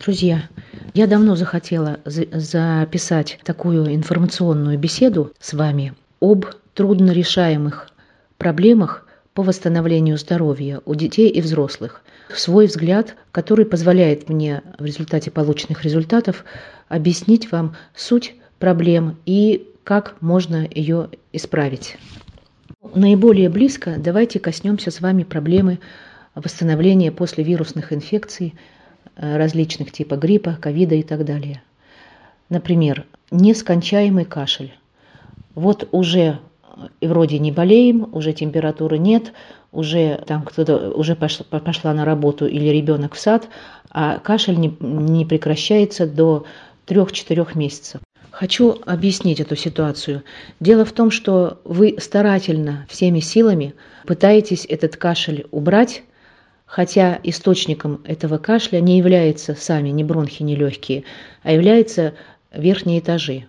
Друзья, я давно захотела записать такую информационную беседу с вами об труднорешаемых проблемах по восстановлению здоровья у детей и взрослых. Свой взгляд, который позволяет мне в результате полученных результатов объяснить вам суть проблем и как можно ее исправить. Наиболее близко давайте коснемся с вами проблемы восстановления после вирусных инфекций различных типа гриппа, ковида и так далее. Например, нескончаемый кашель. Вот уже и вроде не болеем, уже температуры нет, уже там кто-то уже пошла, пошла на работу или ребенок в сад, а кашель не, не прекращается до 3-4 месяцев. Хочу объяснить эту ситуацию. Дело в том, что вы старательно всеми силами пытаетесь этот кашель убрать, хотя источником этого кашля не являются сами ни бронхи, ни легкие, а являются верхние этажи.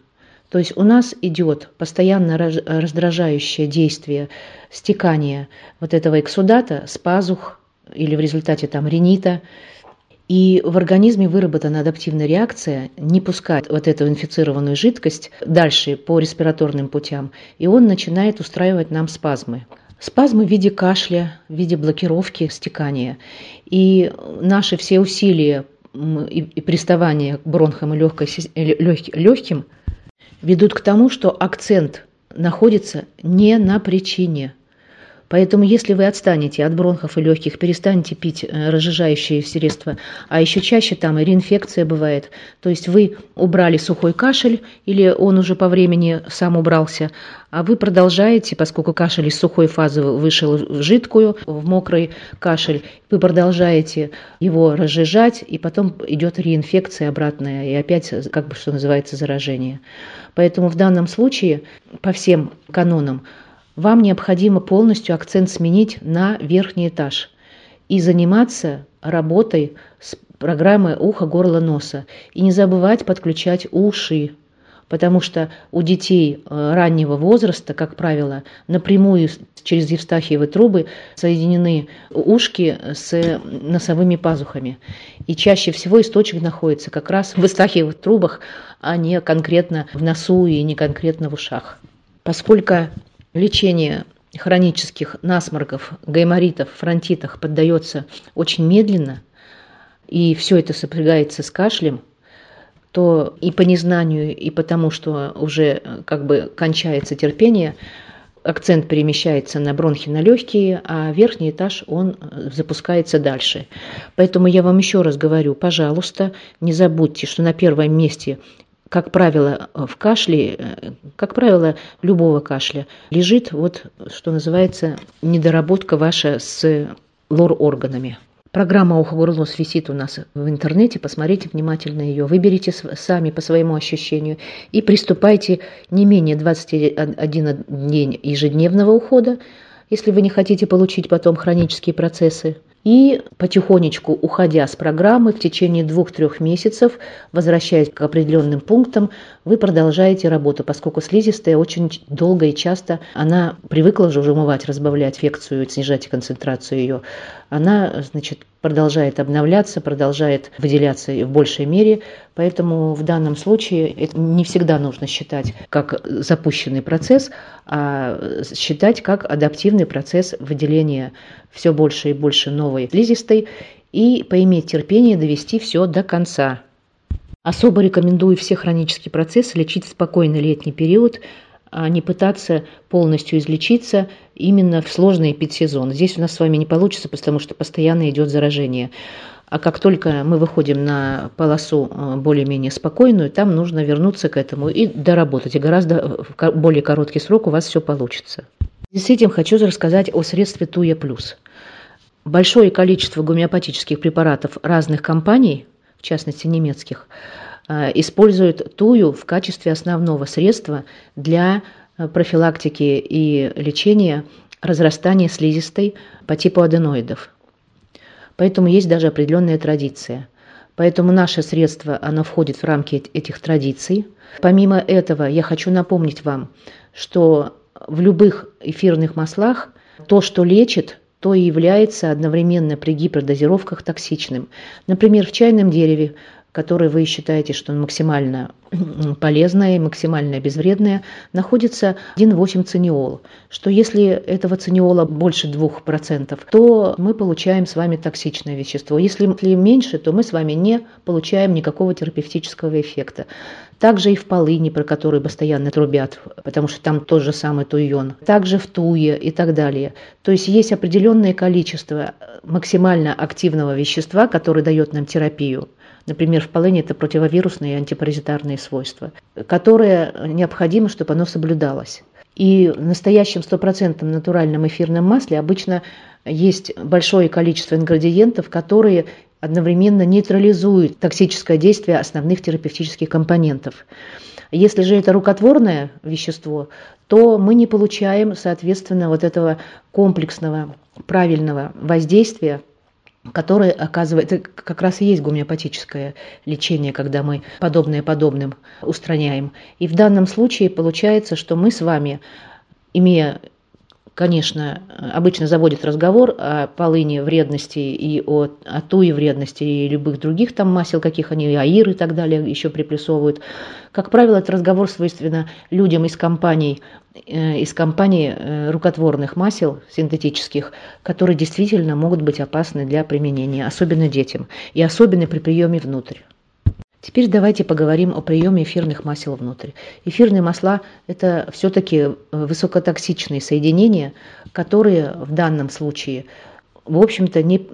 То есть у нас идет постоянно раздражающее действие стекания вот этого эксудата с пазух или в результате там ринита, и в организме выработана адаптивная реакция не пускать вот эту инфицированную жидкость дальше по респираторным путям, и он начинает устраивать нам спазмы. Спазмы в виде кашля, в виде блокировки стекания. И наши все усилия и, приставания к бронхам и легким ведут к тому, что акцент находится не на причине – Поэтому если вы отстанете от бронхов и легких, перестанете пить э, разжижающие средства, а еще чаще там и реинфекция бывает, то есть вы убрали сухой кашель или он уже по времени сам убрался, а вы продолжаете, поскольку кашель из сухой фазы вышел в жидкую, в мокрый кашель, вы продолжаете его разжижать, и потом идет реинфекция обратная, и опять, как бы, что называется, заражение. Поэтому в данном случае по всем канонам вам необходимо полностью акцент сменить на верхний этаж и заниматься работой с программой ухо, горло, носа. И не забывать подключать уши, потому что у детей э, раннего возраста, как правило, напрямую через евстахиевы трубы соединены ушки с носовыми пазухами. И чаще всего источник находится как раз в евстахиевых трубах, а не конкретно в носу и не конкретно в ушах. Поскольку лечение хронических насморков, гайморитов, фронтитах поддается очень медленно, и все это сопрягается с кашлем, то и по незнанию, и потому, что уже как бы кончается терпение, акцент перемещается на бронхи, на легкие, а верхний этаж, он запускается дальше. Поэтому я вам еще раз говорю, пожалуйста, не забудьте, что на первом месте как правило, в кашле, э, как правило, любого кашля, лежит вот, что называется, недоработка ваша с лор-органами. Программа «Ухо, горло, нос» висит у нас в интернете, посмотрите внимательно ее, выберите сами по своему ощущению и приступайте не менее 21 день ежедневного ухода, если вы не хотите получить потом хронические процессы – и потихонечку, уходя с программы, в течение двух-трех месяцев, возвращаясь к определенным пунктам, вы продолжаете работу, поскольку слизистая очень долго и часто, она привыкла уже умывать, разбавлять фекцию, снижать концентрацию ее, она, значит, продолжает обновляться, продолжает выделяться в большей мере, поэтому в данном случае это не всегда нужно считать как запущенный процесс, а считать как адаптивный процесс выделения все больше и больше новой слизистой и поиметь терпение довести все до конца. Особо рекомендую все хронические процессы лечить в спокойный летний период, а не пытаться полностью излечиться именно в сложный эпидсезон. Здесь у нас с вами не получится, потому что постоянно идет заражение. А как только мы выходим на полосу э, более-менее спокойную, там нужно вернуться к этому и доработать. И гораздо в более короткий срок у вас все получится. С этим хочу рассказать о средстве Туя Плюс. Большое количество гомеопатических препаратов разных компаний, в частности немецких, Э, используют тую в качестве основного средства для э, профилактики и лечения разрастания слизистой по типу аденоидов. Поэтому есть даже определенная традиция. Поэтому наше средство, оно входит в рамки этих традиций. Помимо этого, я хочу напомнить вам, что в любых эфирных маслах то, что лечит, то и является одновременно при гипердозировках токсичным. Например, в чайном дереве которое вы считаете, что максимально полезное и максимально безвредное, находится 1,8 циниол, что если этого циниола больше 2%, то мы получаем с вами токсичное вещество. Если меньше, то мы с вами не получаем никакого терапевтического эффекта. Также и в полыни, про которые постоянно трубят, потому что там тот же самый туйон. Также в туе и так далее. То есть есть определенное количество максимально активного вещества, которое дает нам терапию. Например, в полыни это противовирусные и антипаразитарные свойства, которые необходимо, чтобы оно соблюдалось. И в настоящем стопроцентном натуральном эфирном масле обычно есть большое количество ингредиентов, которые одновременно нейтрализуют токсическое действие основных терапевтических компонентов. Если же это рукотворное вещество, то мы не получаем, соответственно, вот этого комплексного правильного воздействия которое оказывает, это как раз и есть гомеопатическое лечение, когда мы подобное подобным устраняем. И в данном случае получается, что мы с вами, имея конечно, обычно заводит разговор о полыне вредности и о, о туе вредности и любых других там масел, каких они, аир и так далее еще приплюсовывают. Как правило, этот разговор свойственно людям из компаний, э, из компаний э, рукотворных масел синтетических, которые действительно могут быть опасны для применения, особенно детям, и особенно при приеме внутрь. Теперь давайте поговорим о приеме эфирных масел внутрь. Эфирные масла – это все-таки э, высокотоксичные соединения, которые в данном случае, в общем-то, не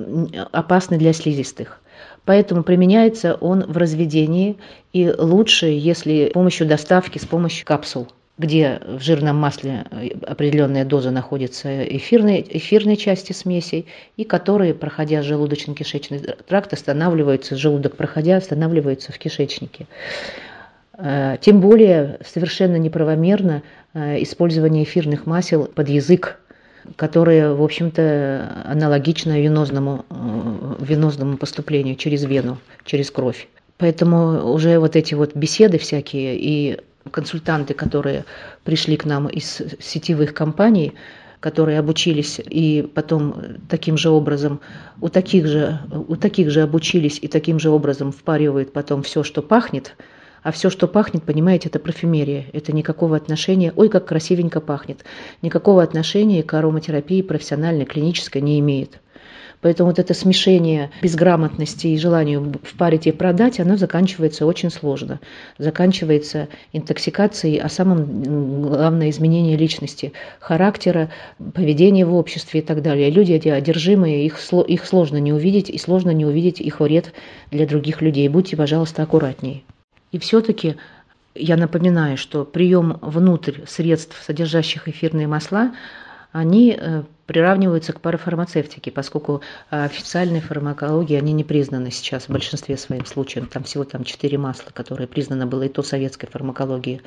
опасны для слизистых. Поэтому применяется он в разведении и лучше, если с помощью доставки, с помощью капсул где в жирном масле э, определенная доза находится эфирной, эфирной части смесей, и которые, проходя желудочно-кишечный тракт, останавливаются, желудок проходя, останавливаются в кишечнике. Э, тем более совершенно неправомерно э, использование эфирных масел под язык, которое, в общем-то, аналогично венозному, венозному поступлению через вену, через кровь. Поэтому уже вот эти вот беседы всякие и консультанты, которые пришли к нам из сетевых компаний, которые обучились и потом таким же образом у таких же, у таких же обучились и таким же образом впаривают потом все, что пахнет, а все, что пахнет, понимаете, это парфюмерия. Это никакого отношения, ой, как красивенько пахнет, никакого отношения к ароматерапии профессиональной, клинической не имеет. Поэтому вот это смешение безграмотности и желания впарить и продать, оно заканчивается очень сложно. Заканчивается интоксикацией, а самым главное изменение личности, характера, поведения в обществе и так далее. Люди эти одержимые, их, их сложно не увидеть, и сложно не увидеть их вред для других людей. Будьте, пожалуйста, аккуратнее. И все-таки я напоминаю, что прием внутрь средств, содержащих эфирные масла, они э, приравниваются к парафармацевтике, поскольку э, официальной фармакологии они не признаны сейчас в большинстве своим случаев. Там всего там четыре масла, которые признано было и то советской фармакологии.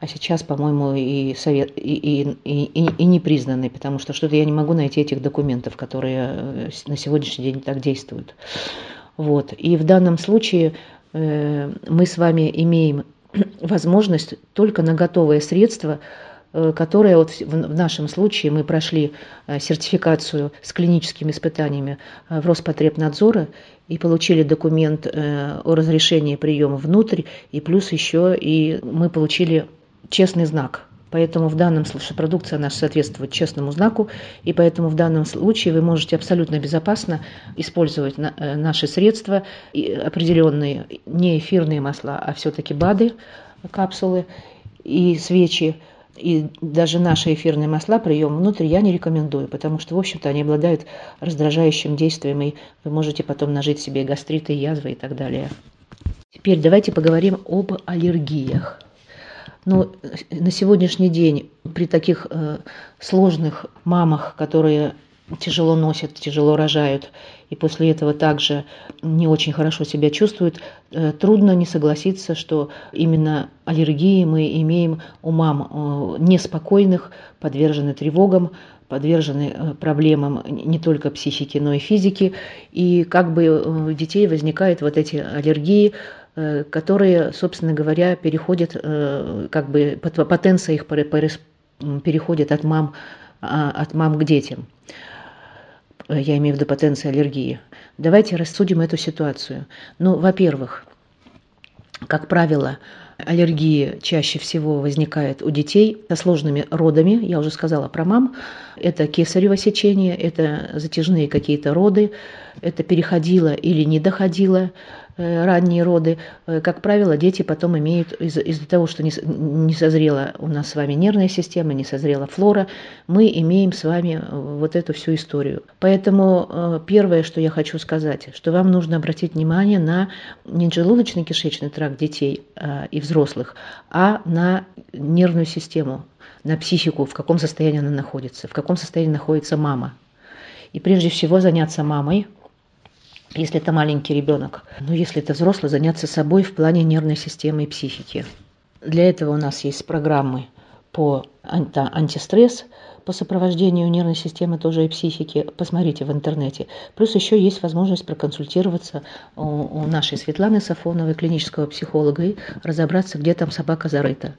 А сейчас, по-моему, и, совет, и, и, и, и не признаны, потому что что-то я не могу найти этих документов, которые э, на сегодняшний день так действуют. Вот. И в данном случае э, мы с вами имеем возможность только на готовые средства которая вот в нашем случае мы прошли э, сертификацию с клиническими испытаниями э, в Роспотребнадзора и получили документ о разрешении приема внутрь, и плюс еще и мы получили честный знак. Поэтому в данном случае продукция наша соответствует честному знаку, и поэтому в данном случае вы можете абсолютно безопасно использовать наши средства, определенные не эфирные масла, а все-таки БАДы, капсулы и свечи, и даже наши эфирные масла, прием внутрь, я не рекомендую, потому что, в общем-то, они обладают раздражающим действием, и вы можете потом нажить себе гастриты, язвы и так далее. Теперь давайте поговорим об аллергиях. Но на сегодняшний день при таких э, сложных мамах, которые тяжело носят, тяжело рожают, и после этого также не очень хорошо себя чувствуют, э, трудно не согласиться, что именно аллергии мы имеем у мам э, неспокойных, подвержены тревогам, подвержены э, проблемам не только психики, но и физики. И как бы у детей возникают вот эти аллергии, которые, собственно говоря, переходят, как бы потенция их переходит от мам, а, от мам к детям. Э, я имею в виду потенции аллергии. Давайте рассудим эту ситуацию. Ну, во-первых, как правило, аллергия чаще всего возникает у детей со сложными родами. Я уже сказала про мам. Это кесарево сечение, это затяжные какие-то роды, это переходило или не доходило ранние роды, э, как правило, дети потом имеют, из- из-за того, что не, не созрела у нас с вами нервная система, не созрела флора, мы имеем с вами э, вот эту всю историю. Поэтому первое, что я хочу сказать, что вам нужно обратить внимание на не желудочно-кишечный тракт детей и взрослых, а на нервную систему, на психику, в каком состоянии она находится, в каком состоянии находится мама. И прежде всего заняться мамой – если это маленький ребенок. Но если это взрослый, заняться собой в плане нервной системы и психики. Для этого у нас есть программы по антистресс, по сопровождению нервной системы тоже и психики, посмотрите в интернете. Плюс еще есть возможность проконсультироваться у, нашей Светланы Сафоновой, клинического психолога, и разобраться, где там собака зарыта.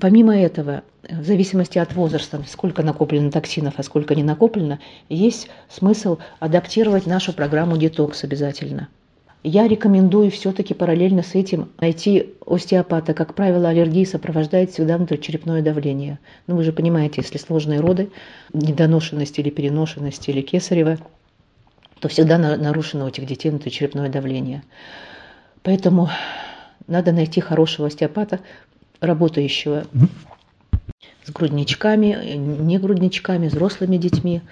Помимо этого, в зависимости от возраста, сколько накоплено токсинов, а сколько не накоплено, есть смысл адаптировать нашу программу детокс обязательно. Я рекомендую все-таки параллельно с этим найти остеопата. Как правило, аллергии сопровождает всегда внутричерепное давление. Ну, вы же понимаете, если сложные роды, недоношенность или переношенность или кесарево, то всегда нарушено у этих детей внутричерепное давление. Поэтому надо найти хорошего остеопата, работающего с грудничками, не грудничками, взрослыми детьми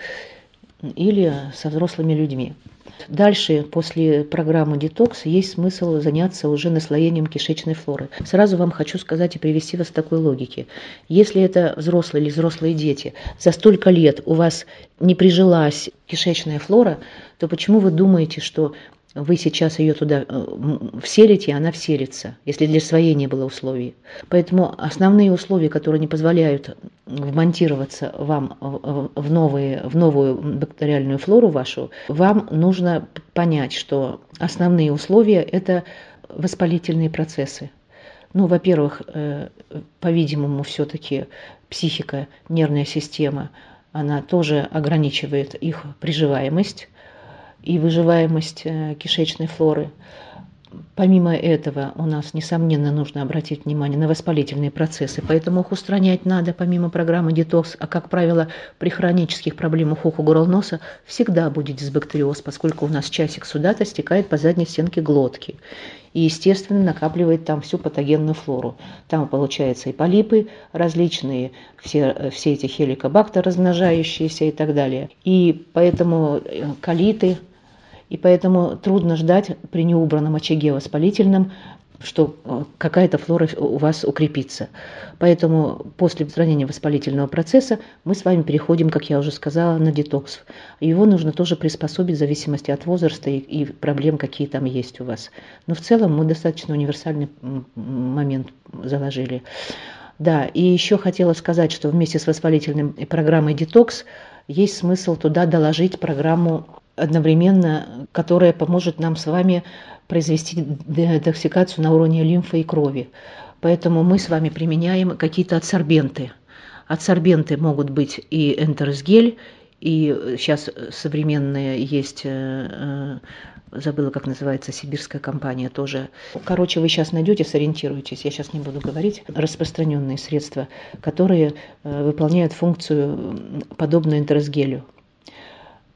или со взрослыми людьми. Дальше, после программы детокс, есть смысл заняться уже наслоением кишечной флоры. Сразу вам хочу сказать и привести вас к такой логике. Если это взрослые или взрослые дети, за столько лет у вас не прижилась кишечная флора, то почему вы думаете, что вы сейчас ее туда э, вселите, она вселится, если для своей не было условий. Поэтому основные условия, которые не позволяют вмонтироваться вам в, новые, в новую бактериальную флору вашу, вам нужно понять, что основные условия – это воспалительные процессы. Ну, во-первых, э, по-видимому, все-таки психика, нервная система, она тоже ограничивает их приживаемость и выживаемость э, кишечной флоры. Помимо этого, у нас, несомненно, нужно обратить внимание на воспалительные процессы, поэтому их устранять надо помимо программы детокс, а, как правило, при хронических проблемах уха, горла, носа всегда будет дисбактериоз, поскольку у нас часик сюда-то стекает по задней стенке глотки и, естественно, накапливает там всю патогенную флору. Там получаются и полипы различные, все, все эти хеликобактер размножающиеся и так далее. И поэтому э, колиты, и поэтому трудно ждать при неубранном очаге воспалительном, что э, какая-то флора у вас укрепится. Поэтому после устранения воспалительного процесса мы с вами переходим, как я уже сказала, на детокс. Его нужно тоже приспособить в зависимости от возраста и, и проблем, какие там есть у вас. Но в целом мы достаточно универсальный момент заложили. Да, и еще хотела сказать, что вместе с воспалительной программой детокс есть смысл туда доложить программу одновременно, которая поможет нам с вами произвести детоксикацию на уровне лимфы и крови. Поэтому мы с вами применяем какие-то адсорбенты. Адсорбенты могут быть и энтеросгель, и сейчас современные есть, э, э, забыла, как называется, сибирская компания тоже. Короче, вы сейчас найдете, сориентируетесь, я сейчас не буду говорить, распространенные средства, которые э, выполняют функцию подобную энтеросгелю.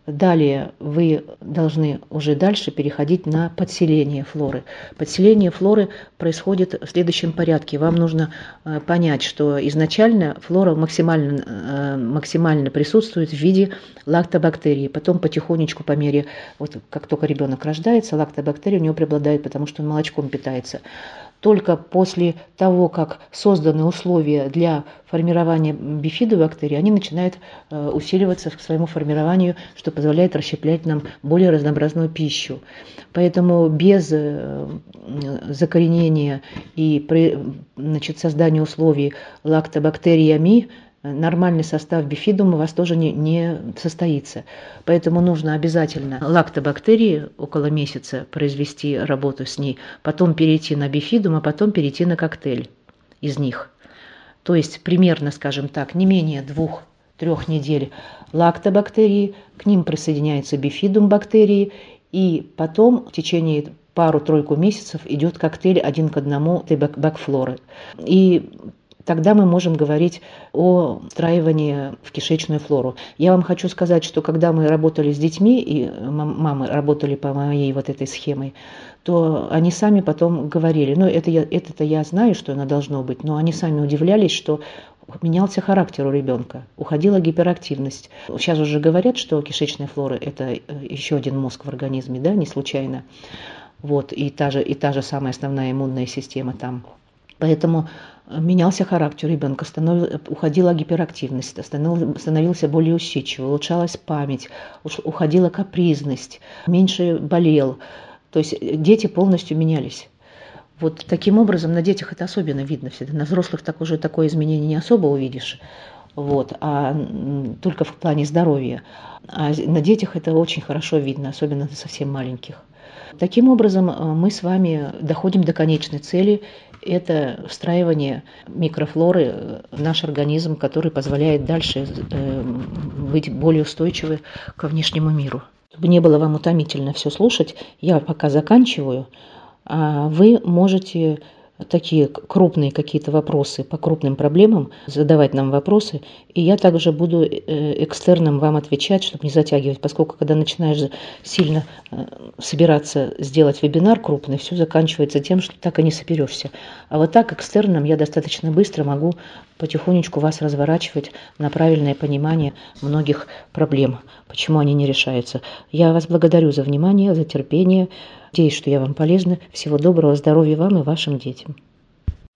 Далее вы должны уже дальше переходить на подселение флоры. Подселение флоры происходит в следующем порядке. Вам нужно э, понять, что изначально флора максимально, э, максимально присутствует в виде лактобактерий. Потом потихонечку по мере, вот как только ребенок рождается, лактобактерии у него преобладают, потому что он молочком питается только после того, как созданы условия для формирования бифидобактерий, они начинают э, усиливаться к своему формированию, что позволяет расщеплять нам более разнообразную пищу. Поэтому без э, закоренения и значит, создания условий лактобактериями нормальный состав бифидума у вас тоже не, не состоится. Поэтому нужно обязательно лактобактерии около месяца произвести работу с ней, потом перейти на бифидум, а потом перейти на коктейль из них. То есть примерно, скажем так, не менее двух трех недель лактобактерии, к ним присоединяется бифидум бактерии, и потом в течение пару-тройку месяцев идет коктейль один к одному этой бакфлоры. И тогда мы можем говорить о встраивании в кишечную флору. Я вам хочу сказать, что когда мы работали с детьми, и мамы работали по моей вот этой схемой, то они сами потом говорили, ну это я, это-то я знаю, что оно должно быть, но они сами удивлялись, что менялся характер у ребенка, уходила гиперактивность. Сейчас уже говорят, что кишечная флора – это э, еще один мозг в организме, да, не случайно. Вот, и та же, и та же самая основная иммунная система там. Поэтому менялся характер ребенка, станов... уходила гиперактивность, станов... становился более усидчивым, улучшалась память, уходила капризность, меньше болел. То есть дети полностью менялись. Вот таким образом на детях это особенно видно всегда. На взрослых так уже такое изменение не особо увидишь, вот, а только в плане здоровья. А на детях это очень хорошо видно, особенно на совсем маленьких. Таким образом, э, мы с вами доходим до конечной цели. Это встраивание микрофлоры в наш организм, который позволяет дальше э, быть более устойчивым ко внешнему миру. Чтобы не было вам утомительно все слушать, я пока заканчиваю. А вы можете такие крупные какие-то вопросы по крупным проблемам, задавать нам вопросы, и я также буду э, экстерном вам отвечать, чтобы не затягивать, поскольку когда начинаешь сильно э, собираться сделать вебинар крупный, все заканчивается тем, что так и не соберешься. А вот так экстерном я достаточно быстро могу потихонечку вас разворачивать на правильное понимание многих проблем, почему они не решаются. Я вас благодарю за внимание, за терпение. Надеюсь, что я вам полезна. Всего доброго, здоровья вам и вашим детям.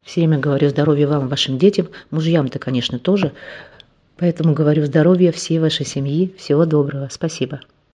Все время говорю здоровья вам, вашим детям, мужьям-то, конечно, тоже. Поэтому говорю здоровья всей вашей семьи. Всего доброго. Спасибо.